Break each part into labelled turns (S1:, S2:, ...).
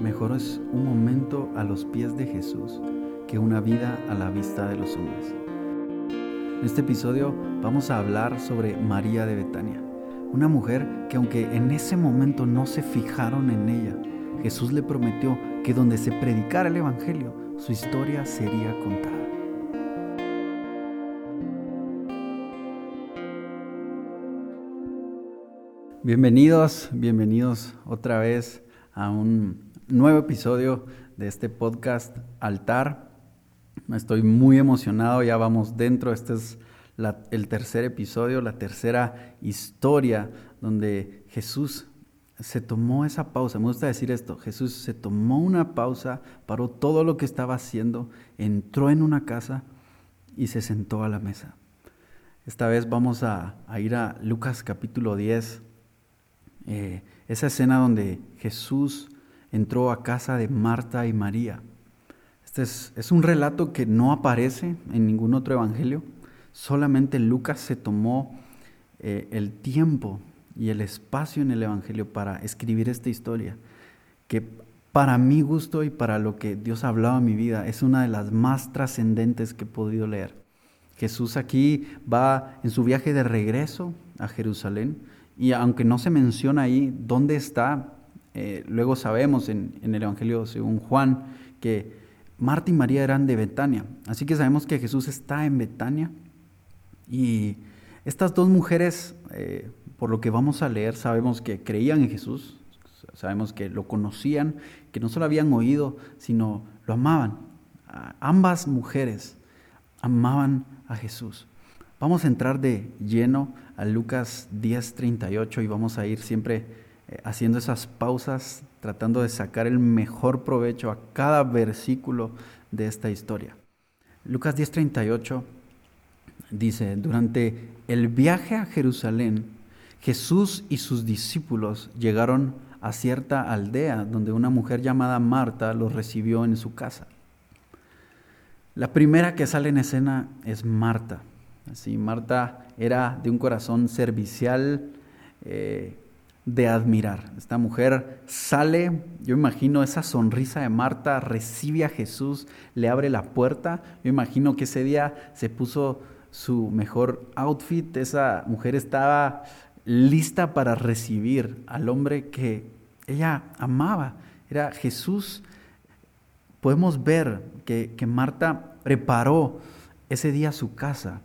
S1: mejor es un momento a los pies de Jesús que una vida a la vista de los hombres. En este episodio vamos a hablar sobre María de Betania, una mujer que aunque en ese momento no se fijaron en ella, Jesús le prometió que donde se predicara el Evangelio, su historia sería contada. Bienvenidos, bienvenidos otra vez a un nuevo episodio de este podcast Altar. Estoy muy emocionado, ya vamos dentro, este es el tercer episodio, la tercera historia donde Jesús se tomó esa pausa. Me gusta decir esto, Jesús se tomó una pausa, paró todo lo que estaba haciendo, entró en una casa y se sentó a la mesa. Esta vez vamos a, ir a Lucas capítulo 10 eh, esa escena donde Jesús entró a casa de Marta y María. Este es, un relato que no aparece en ningún otro evangelio, solamente Lucas se tomó eh, el tiempo y el espacio en el evangelio para escribir esta historia, que para mi gusto y para lo que Dios ha hablado en mi vida es una de las más trascendentes que he podido leer. Jesús aquí va en su viaje de regreso a Jerusalén, y aunque no se menciona ahí dónde está, eh, luego sabemos en, el Evangelio según Juan que Marta y María eran de Betania. Así que sabemos que Jesús está en Betania. Y estas dos mujeres, eh, por lo que vamos a leer, sabemos que creían en Jesús, sabemos que lo conocían, que no solo habían oído, sino lo amaban. Ambas mujeres amaban a Jesús. Vamos a entrar de lleno a Lucas 10:38 y vamos a ir siempre eh, haciendo esas pausas, tratando de sacar el mejor provecho a cada versículo de esta historia. Lucas 10:38 dice, durante el viaje a Jerusalén, Jesús y sus discípulos llegaron a cierta aldea donde una mujer llamada Marta los recibió en su casa. La primera que sale en escena es Marta. Así, Marta era de un corazón servicial eh, de admirar. Esta mujer sale, yo imagino esa sonrisa de Marta, recibe a Jesús, le abre la puerta. Yo imagino que ese día se puso su mejor outfit. Esa mujer estaba lista para recibir al hombre que ella amaba. Era Jesús. Podemos ver que, que Marta preparó ese día su casa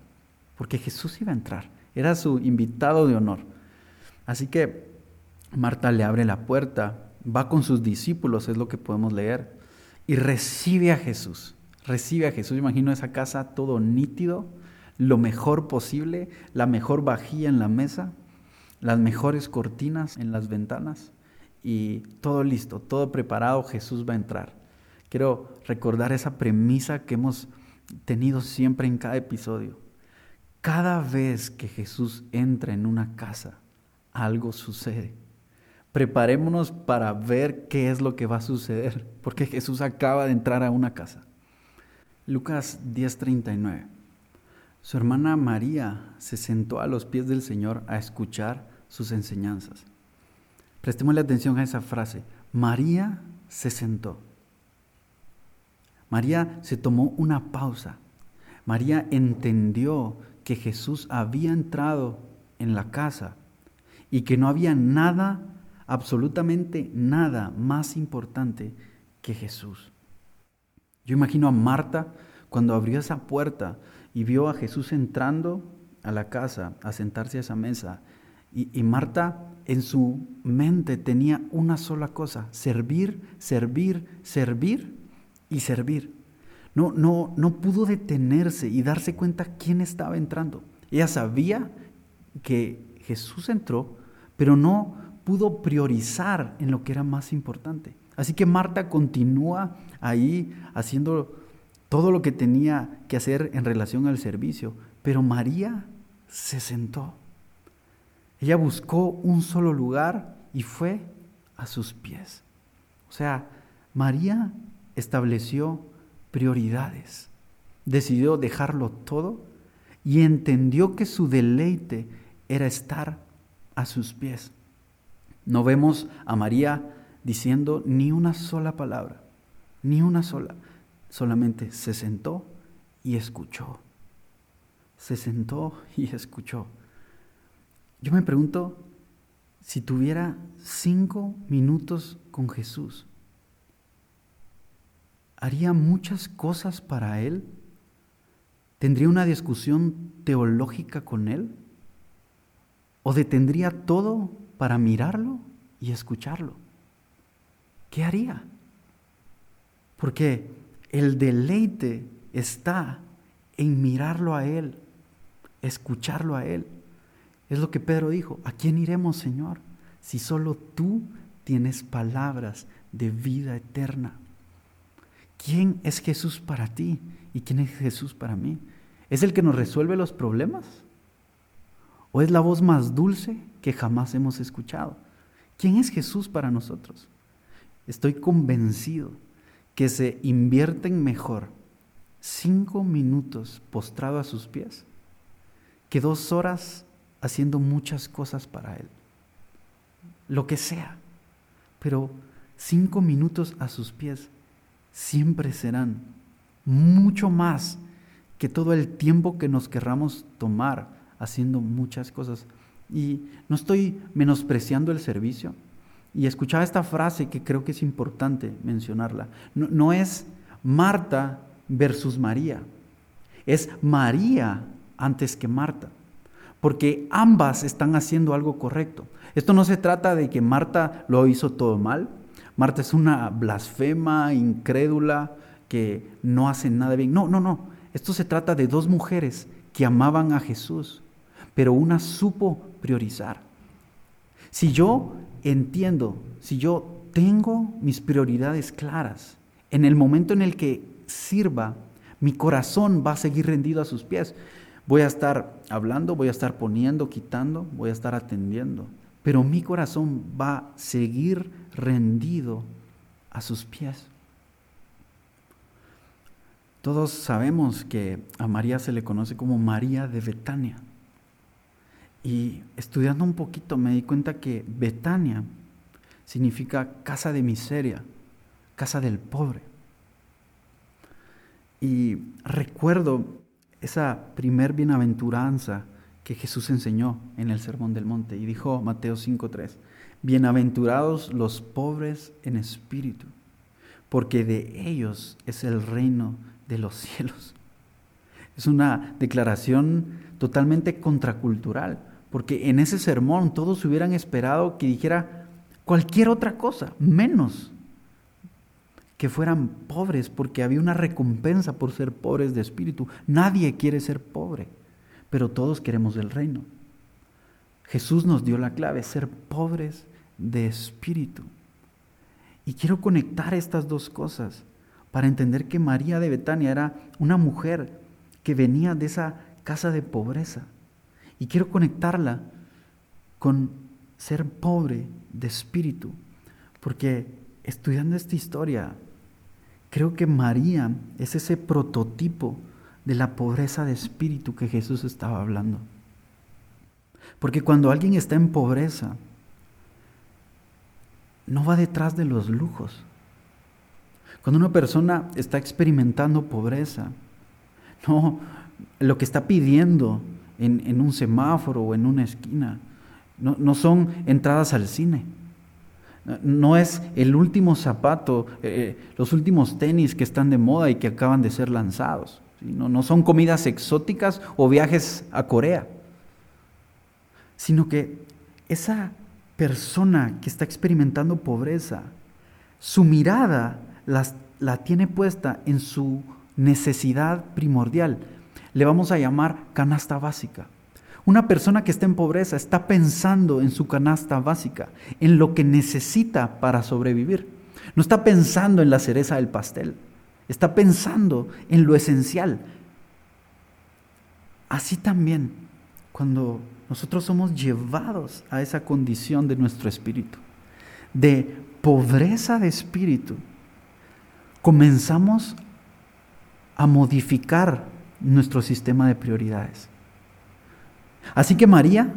S1: porque Jesús iba a entrar, era su invitado de honor. Así que Marta le abre la puerta, va con sus discípulos, es lo que podemos leer, y recibe a Jesús. Recibe a Jesús, imagino esa casa todo nítido, lo mejor posible, la mejor vajilla en la mesa, las mejores cortinas en las ventanas y todo listo, todo preparado, Jesús va a entrar. Quiero recordar esa premisa que hemos tenido siempre en cada episodio. Cada vez que Jesús entra en una casa, algo sucede. Preparémonos para ver qué es lo que va a suceder, porque Jesús acaba de entrar a una casa. Lucas 10:39. Su hermana María se sentó a los pies del Señor a escuchar sus enseñanzas. Prestémosle atención a esa frase. María se sentó. María se tomó una pausa. María entendió que Jesús había entrado en la casa y que no había nada, absolutamente nada más importante que Jesús. Yo imagino a Marta cuando abrió esa puerta y vio a Jesús entrando a la casa a sentarse a esa mesa. Y, Marta en su mente tenía una sola cosa, servir, servir, servir y servir. No, no, no pudo detenerse y darse cuenta quién estaba entrando. Ella sabía que Jesús entró, pero no pudo priorizar en lo que era más importante. Así que Marta continúa ahí haciendo todo lo que tenía que hacer en relación al servicio, pero María se sentó. Ella buscó un solo lugar y fue a sus pies. O sea, María estableció prioridades. Decidió dejarlo todo y entendió que su deleite era estar a sus pies. No vemos a María diciendo ni una sola palabra, ni una sola. Solamente se sentó y escuchó. Se sentó y escuchó. Yo me pregunto si tuviera cinco minutos con Jesús, ¿haría muchas cosas para Él? ¿Tendría una discusión teológica con Él? ¿O detendría todo para mirarlo y escucharlo? ¿Qué haría? Porque el deleite está en mirarlo a Él, escucharlo a Él. Es lo que Pedro dijo, ¿a quién iremos, Señor? Si solo tú tienes palabras de vida eterna. ¿Quién es Jesús para ti y quién es Jesús para mí? ¿Es el que nos resuelve los problemas? ¿O es la voz más dulce que jamás hemos escuchado? ¿Quién es Jesús para nosotros? Estoy convencido que se invierten mejor cinco minutos postrado a sus pies que dos horas haciendo muchas cosas para Él. Lo que sea. Pero cinco minutos a sus pies siempre serán mucho más que todo el tiempo que nos querramos tomar haciendo muchas cosas. Y no estoy menospreciando el servicio. Y escuchaba esta frase que creo que es importante mencionarla. No, no es Marta versus María. Es María antes que Marta porque ambas están haciendo algo correcto. Esto no se trata de que Marta lo hizo todo mal. Marta es una blasfema, incrédula, que no hace nada bien. No, no, no. Esto se trata de dos mujeres que amaban a Jesús, pero una supo priorizar. Si yo entiendo, si yo tengo mis prioridades claras, en el momento en el que sirva, mi corazón va a seguir rendido a sus pies. Voy a estar hablando, voy a estar poniendo, quitando, voy a estar atendiendo. Pero mi corazón va a seguir rendido a sus pies. Todos sabemos que a María se le conoce como María de Betania. Y estudiando un poquito me di cuenta que Betania significa casa de miseria, casa del pobre. Y recuerdo esa primer bienaventuranza que Jesús enseñó en el Sermón del Monte. Y dijo Mateo 5.3, bienaventurados los pobres en espíritu, porque de ellos es el reino de los cielos. Es una declaración totalmente contracultural, porque en ese sermón todos hubieran esperado que dijera cualquier otra cosa, menos que fueran pobres, porque había una recompensa por ser pobres de espíritu. Nadie quiere ser pobre, pero todos queremos el reino. Jesús nos dio la clave, ser pobres de espíritu. Y quiero conectar estas dos cosas para entender que María de Betania era una mujer que venía de esa casa de pobreza. Y quiero conectarla con ser pobre de espíritu, porque estudiando esta historia Creo que María es ese prototipo de la pobreza de espíritu que Jesús estaba hablando. Porque cuando alguien está en pobreza, no va detrás de los lujos. Cuando una persona está experimentando pobreza, no, lo que está pidiendo en, un semáforo o en una esquina, no son entradas al cine no es el último zapato, eh, eh, los últimos tenis que están de moda y que acaban de ser lanzados. No, no son comidas exóticas o viajes a Corea, sino que esa persona que está experimentando pobreza, su mirada la tiene puesta en su necesidad primordial. Le vamos a llamar canasta básica. Una persona que está en pobreza está pensando en su canasta básica, en lo que necesita para sobrevivir. No está pensando en la cereza del pastel, está pensando en lo esencial. Así también, cuando nosotros somos llevados a esa condición de nuestro espíritu, de pobreza de espíritu, comenzamos a modificar nuestro sistema de prioridades. Así que María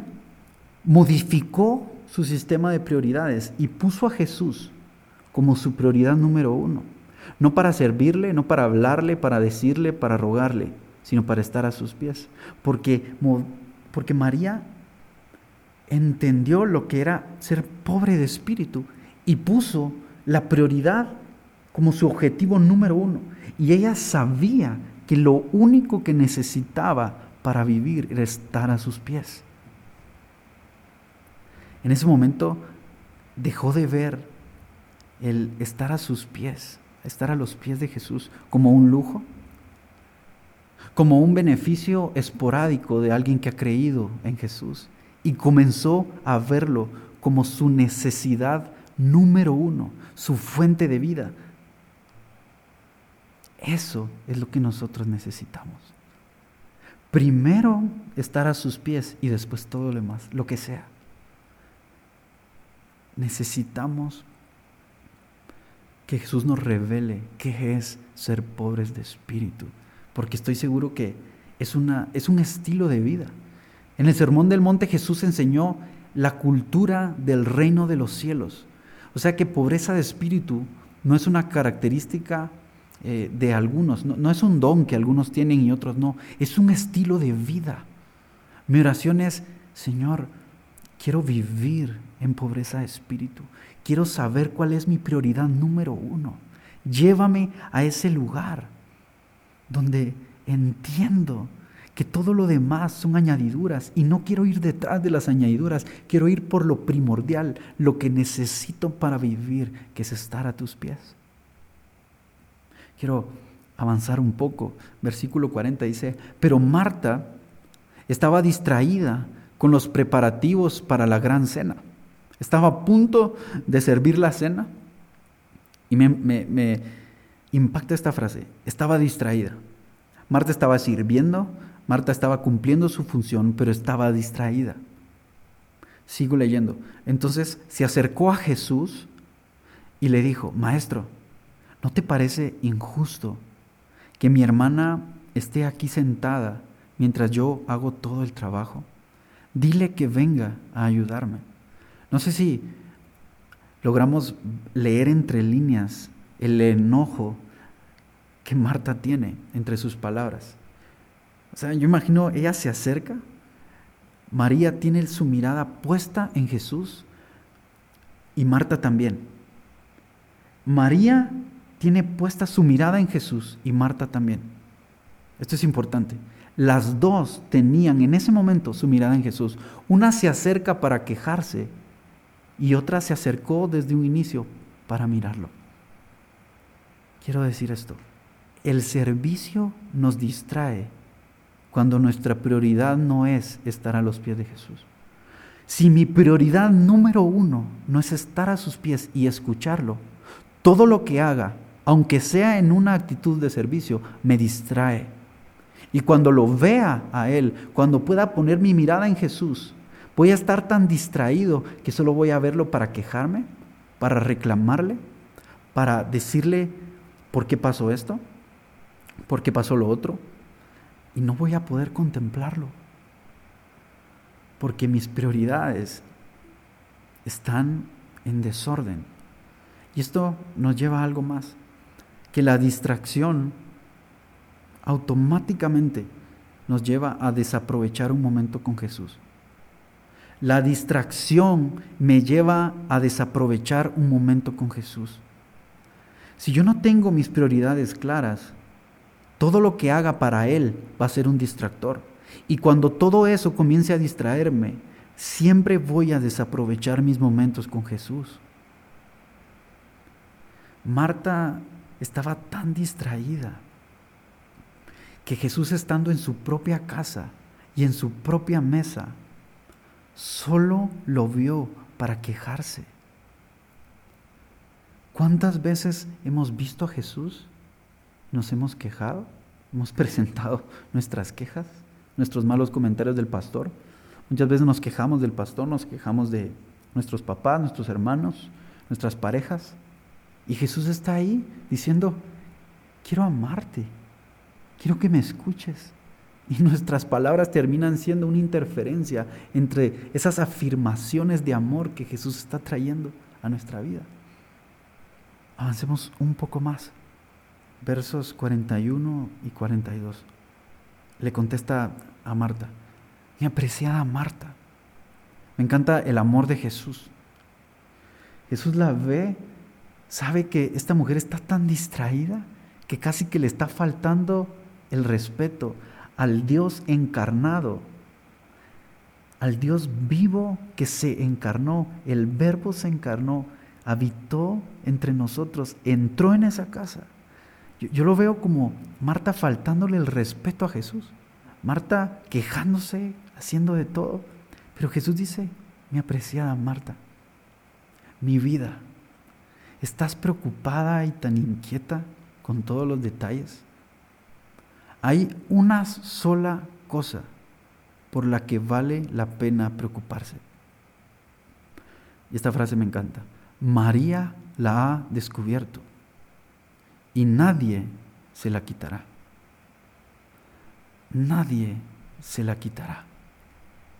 S1: modificó su sistema de prioridades y puso a Jesús como su prioridad número uno. No para servirle, no para hablarle, para decirle, para rogarle, sino para estar a sus pies. Porque, porque María entendió lo que era ser pobre de espíritu y puso la prioridad como su objetivo número uno. Y ella sabía que lo único que necesitaba para vivir era estar a sus pies. En ese momento dejó de ver el estar a sus pies, estar a los pies de Jesús como un lujo, como un beneficio esporádico de alguien que ha creído en Jesús y comenzó a verlo como su necesidad número uno, su fuente de vida. Eso es lo que nosotros necesitamos. Primero estar a sus pies y después todo lo demás, lo que sea. Necesitamos que Jesús nos revele qué es ser pobres de espíritu, porque estoy seguro que es, una, es un estilo de vida. En el Sermón del Monte Jesús enseñó la cultura del reino de los cielos. O sea que pobreza de espíritu no es una característica eh, de algunos, no, no es un don que algunos tienen y otros no, es un estilo de vida. Mi oración es, Señor, quiero vivir en pobreza de espíritu, quiero saber cuál es mi prioridad número uno. Llévame a ese lugar donde entiendo que todo lo demás son añadiduras y no quiero ir detrás de las añadiduras, quiero ir por lo primordial, lo que necesito para vivir, que es estar a tus pies. Quiero avanzar un poco. Versículo 40 dice, pero Marta estaba distraída con los preparativos para la gran cena. Estaba a punto de servir la cena y me, me impacta esta frase, estaba distraída. Marta estaba sirviendo, Marta estaba cumpliendo su función, pero estaba distraída. Sigo leyendo. Entonces se acercó a Jesús y le dijo, Maestro, ¿no te parece injusto que mi hermana esté aquí sentada mientras yo hago todo el trabajo? Dile que venga a ayudarme. No sé si logramos leer entre líneas el enojo que Marta tiene entre sus palabras. O sea, yo imagino, ella se acerca, María tiene su mirada puesta en Jesús y Marta también. María tiene puesta su mirada en Jesús y Marta también. Esto es importante. Las dos tenían en ese momento su mirada en Jesús. Una se acerca para quejarse y otra se acercó desde un inicio para mirarlo. Quiero decir esto. El servicio nos distrae cuando nuestra prioridad no es estar a los pies de Jesús. Si mi prioridad número uno no es estar a sus pies y escucharlo, todo lo que haga, aunque sea en una actitud de servicio, me distrae. Y cuando lo vea a Él, cuando pueda poner mi mirada en Jesús, voy a estar tan distraído que solo voy a verlo para quejarme, para reclamarle, para decirle por qué pasó esto, por qué pasó lo otro, y no voy a poder contemplarlo. Porque mis prioridades están en desorden. Y esto nos lleva a algo más, que la distracción automáticamente nos lleva a desaprovechar un momento con Jesús. La distracción me lleva a desaprovechar un momento con Jesús. Si yo no tengo mis prioridades claras, todo lo que haga para Él va a ser un distractor. Y cuando todo eso comience a distraerme, siempre voy a desaprovechar mis momentos con Jesús. Marta estaba tan distraída que Jesús estando en su propia casa y en su propia mesa, solo lo vio para quejarse. ¿Cuántas veces hemos visto a Jesús nos hemos quejado, hemos presentado nuestras quejas, nuestros malos comentarios del pastor. Muchas veces nos quejamos del pastor, nos quejamos de nuestros papás, nuestros hermanos, nuestras parejas. Y Jesús está ahí diciendo, quiero amarte, quiero que me escuches. Y nuestras palabras terminan siendo una interferencia entre esas afirmaciones de amor que Jesús está trayendo a nuestra vida. Avancemos un poco más. Versos 41 y 42. Le contesta a Marta, mi apreciada Marta. Me encanta el amor de Jesús. Jesús la ve, sabe que esta mujer está tan distraída que casi que le está faltando el respeto al Dios encarnado, al Dios vivo que se encarnó, el verbo se encarnó, habitó entre nosotros, entró en esa casa. Yo, lo veo como Marta faltándole el respeto a Jesús, Marta quejándose, haciendo de todo, pero Jesús dice, mi apreciada Marta, mi vida, ¿estás preocupada y tan inquieta con todos los detalles? Hay una sola cosa por la que vale la pena preocuparse. Y esta frase me encanta. María la ha descubierto y nadie se la quitará. Nadie se la quitará.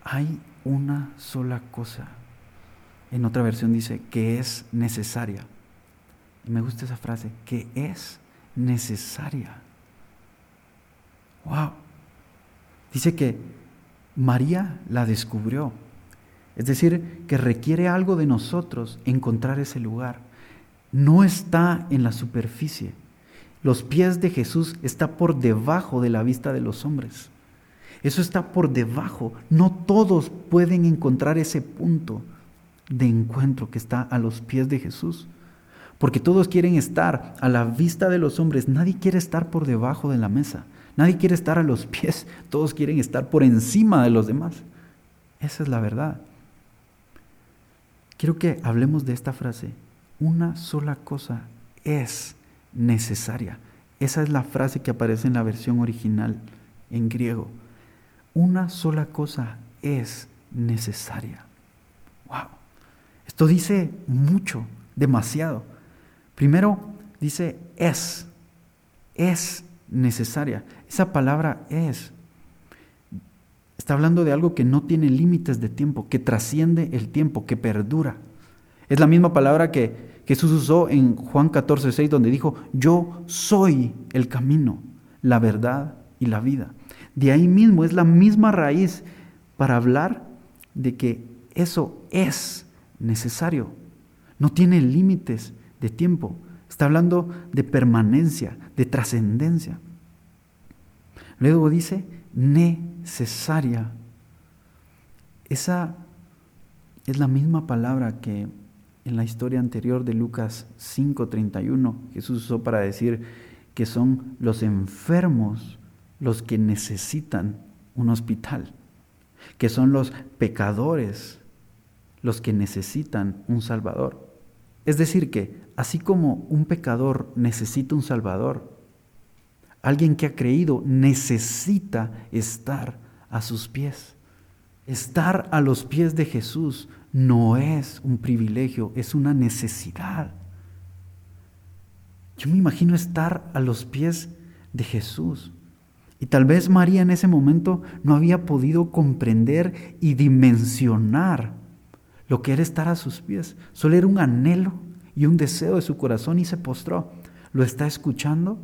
S1: Hay una sola cosa. En otra versión dice que es necesaria. Y me gusta esa frase, que es necesaria. Wow. Dice que María la descubrió. Es decir, que requiere algo de nosotros encontrar ese lugar. No está en la superficie. Los pies de Jesús está por debajo de la vista de los hombres. Eso está por debajo. No todos pueden encontrar ese punto de encuentro que está a los pies de Jesús. Porque todos quieren estar a la vista de los hombres. Nadie quiere estar por debajo de la mesa. Nadie quiere estar a los pies, todos quieren estar por encima de los demás. Esa es la verdad. Quiero que hablemos de esta frase. Una sola cosa es necesaria. Esa es la frase que aparece en la versión original en griego. Una sola cosa es necesaria. Wow. Esto dice mucho, demasiado. Primero dice es. Es necesaria. Esa palabra es. Está hablando de algo que no tiene límites de tiempo, que trasciende el tiempo, que perdura. Es la misma palabra que Jesús usó en Juan 14, 6, donde dijo, yo soy el camino, la verdad y la vida. De ahí mismo es la misma raíz para hablar de que eso es necesario. No tiene límites de tiempo. Está hablando de permanencia, de trascendencia. Luego dice necesaria. Esa es la misma palabra que en la historia anterior de Lucas 5:31 Jesús usó para decir que son los enfermos los que necesitan un hospital, que son los pecadores los que necesitan un Salvador. Es decir, que así como un pecador necesita un Salvador, alguien que ha creído necesita estar a sus pies. Estar a los pies de Jesús no es un privilegio, es una necesidad. Yo me imagino estar a los pies de Jesús. Y tal vez María en ese momento no había podido comprender y dimensionar lo que era estar a sus pies. Solo era un anhelo y un deseo de su corazón y se postró. ¿Lo está escuchando?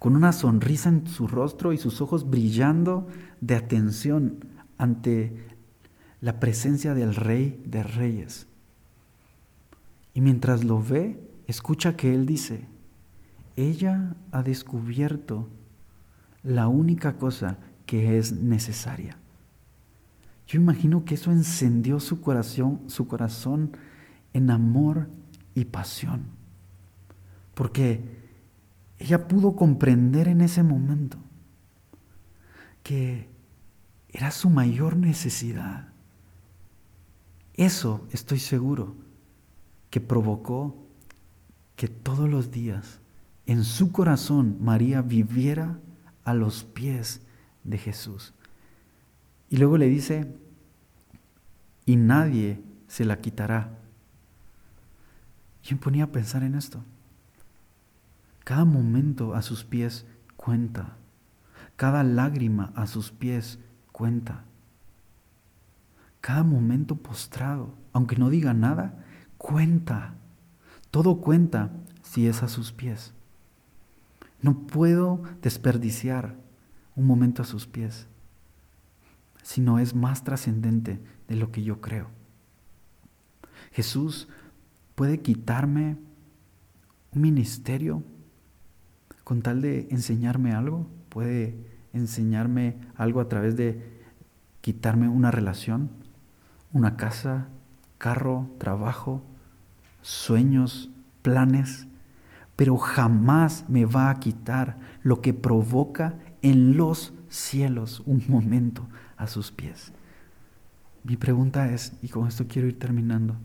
S1: Con una sonrisa en su rostro y sus ojos brillando de atención ante la presencia del Rey de Reyes. Y mientras lo ve, escucha que Él dice, ella ha descubierto la única cosa que es necesaria. Yo imagino que eso encendió su corazón, su corazón en amor y pasión. Porque ella pudo comprender en ese momento que era su mayor necesidad. Eso estoy seguro que provocó que todos los días en su corazón María viviera a los pies de Jesús. Y luego le dice, y nadie se la quitará. Yo me ponía a pensar en esto. Cada momento a sus pies cuenta. Cada lágrima a sus pies cuenta. Cada momento postrado, aunque no diga nada, cuenta. Todo cuenta si es a sus pies. No puedo desperdiciar un momento a sus pies, si no es más trascendente de lo que yo creo. Jesús puede quitarme un ministerio con tal de enseñarme algo, puede enseñarme algo a través de quitarme una relación, una casa, carro, trabajo, sueños, planes, pero jamás me va a quitar lo que provoca en los cielos un momento a sus pies. Mi pregunta es, y con esto quiero ir terminando,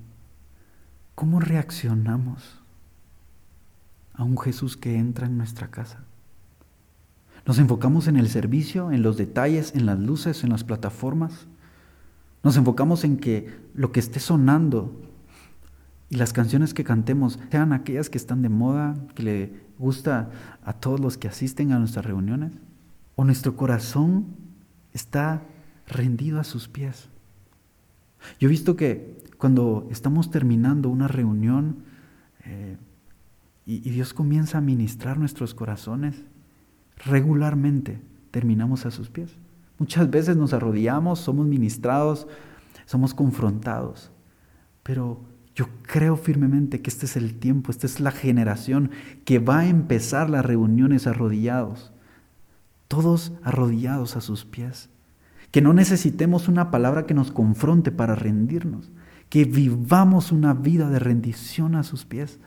S1: ¿cómo reaccionamos a un Jesús que entra en nuestra casa? Nos enfocamos en el servicio, en los detalles, en las luces, en las plataformas. Nos enfocamos en que lo que esté sonando y las canciones que cantemos sean aquellas que están de moda, que le gusta a todos los que asisten a nuestras reuniones. O nuestro corazón está rendido a sus pies. Yo he visto que cuando estamos terminando una reunión eh, y Dios comienza a ministrar nuestros corazones, regularmente terminamos a sus pies. Muchas veces nos arrodillamos, somos ministrados, somos confrontados, pero yo creo firmemente que este es el tiempo, esta es la generación que va a empezar las reuniones arrodillados, todos arrodillados a sus pies. Que no necesitemos una palabra que nos confronte para rendirnos, que vivamos una vida de rendición a sus pies,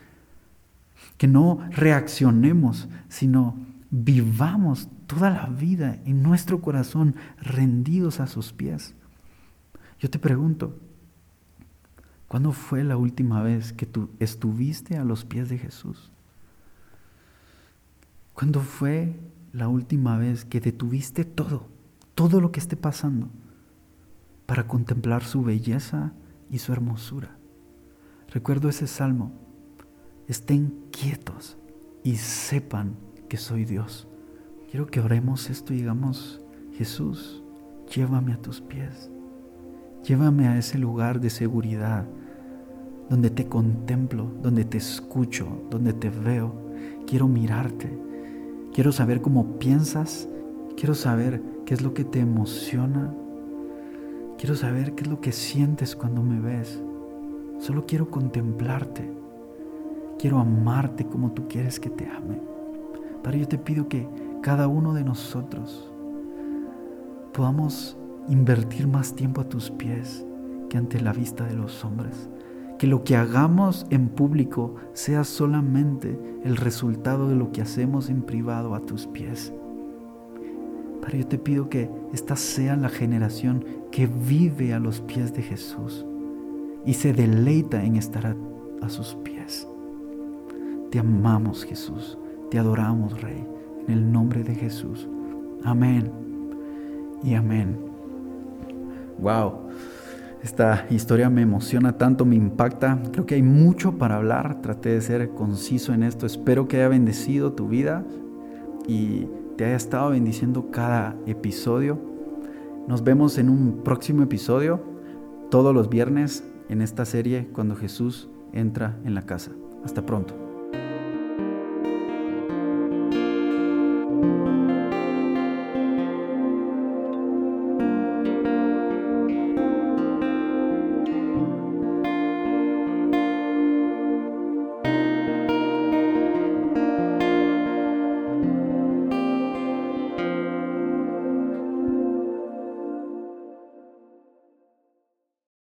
S1: que no reaccionemos, sino vivamos toda la vida en nuestro corazón rendidos a sus pies. Yo te pregunto, ¿cuándo fue la última vez que tú estuviste a los pies de Jesús? ¿Cuándo fue la última vez que detuviste todo, todo lo que esté pasando, para contemplar su belleza y su hermosura? Recuerdo ese salmo, estén quietos y sepan que soy Dios. Quiero que oremos esto y digamos, Jesús, llévame a tus pies. Llévame a ese lugar de seguridad, donde te contemplo, donde te escucho, donde te veo. Quiero mirarte. Quiero saber cómo piensas. Quiero saber qué es lo que te emociona. Quiero saber qué es lo que sientes cuando me ves. Solo quiero contemplarte. Quiero amarte como tú quieres que te ame. Padre, yo te pido que cada uno de nosotros podamos invertir más tiempo a tus pies que ante la vista de los hombres. Que lo que hagamos en público sea solamente el resultado de lo que hacemos en privado a tus pies. Yo te pido que esta sea la generación que vive a los pies de Jesús y se deleita en estar a, a sus pies. Te amamos, Jesús. Te adoramos, Rey, en el nombre de Jesús. Amén y amén. Wow, esta historia me emociona tanto, me impacta. Creo que hay mucho para hablar. Traté de ser conciso en esto. Espero que haya bendecido tu vida y te haya estado bendiciendo cada episodio. Nos vemos en un próximo episodio, todos los viernes en esta serie, cuando Jesús entra en la casa. Hasta pronto.